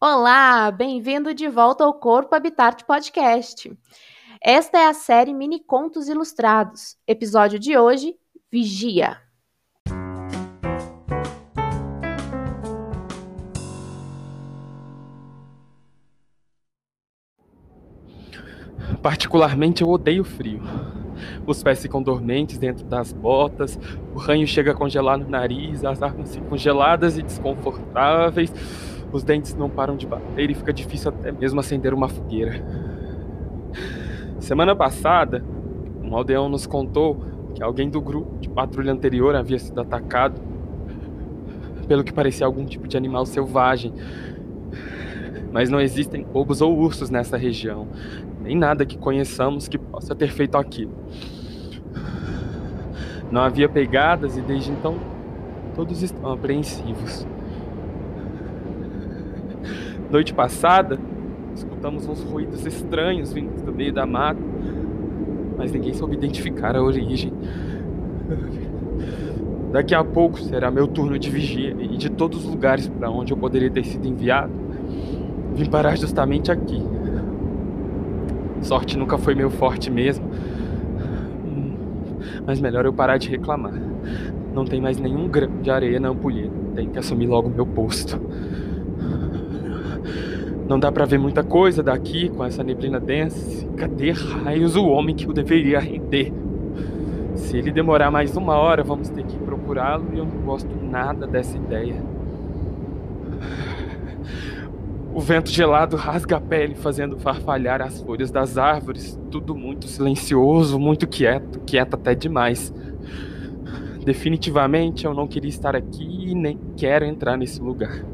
Olá, bem-vindo de volta ao Corpo Habitat Podcast. Esta é a série Mini Contos Ilustrados. Episódio de hoje: Vigia. Particularmente eu odeio frio. Os pés ficam dormentes dentro das botas, o ranho chega a congelar no nariz, as armas ficam geladas e desconfortáveis, os dentes não param de bater e fica difícil até mesmo acender uma fogueira. Semana passada, um aldeão nos contou que alguém do grupo de patrulha anterior havia sido atacado pelo que parecia algum tipo de animal selvagem. Mas não existem lobos ou ursos nessa região, nem nada que conheçamos que possa ter feito aquilo. Não havia pegadas e desde então todos estão apreensivos. Noite passada, escutamos uns ruídos estranhos vindos do meio da mata, mas ninguém soube identificar a origem. Daqui a pouco será meu turno de vigia e de todos os lugares para onde eu poderia ter sido enviado, vim parar justamente aqui. Sorte nunca foi meu forte mesmo. Mas melhor eu parar de reclamar. Não tem mais nenhum grão de areia na ampulheta. Tenho que assumir logo meu posto. Não dá para ver muita coisa daqui com essa neblina densa. Cadê raios o homem que o deveria render? Se ele demorar mais uma hora, vamos ter que procurá-lo e eu não gosto nada dessa ideia. O vento gelado rasga a pele, fazendo farfalhar as folhas das árvores. Tudo muito silencioso, muito quieto, quieto até demais. Definitivamente eu não queria estar aqui e nem quero entrar nesse lugar.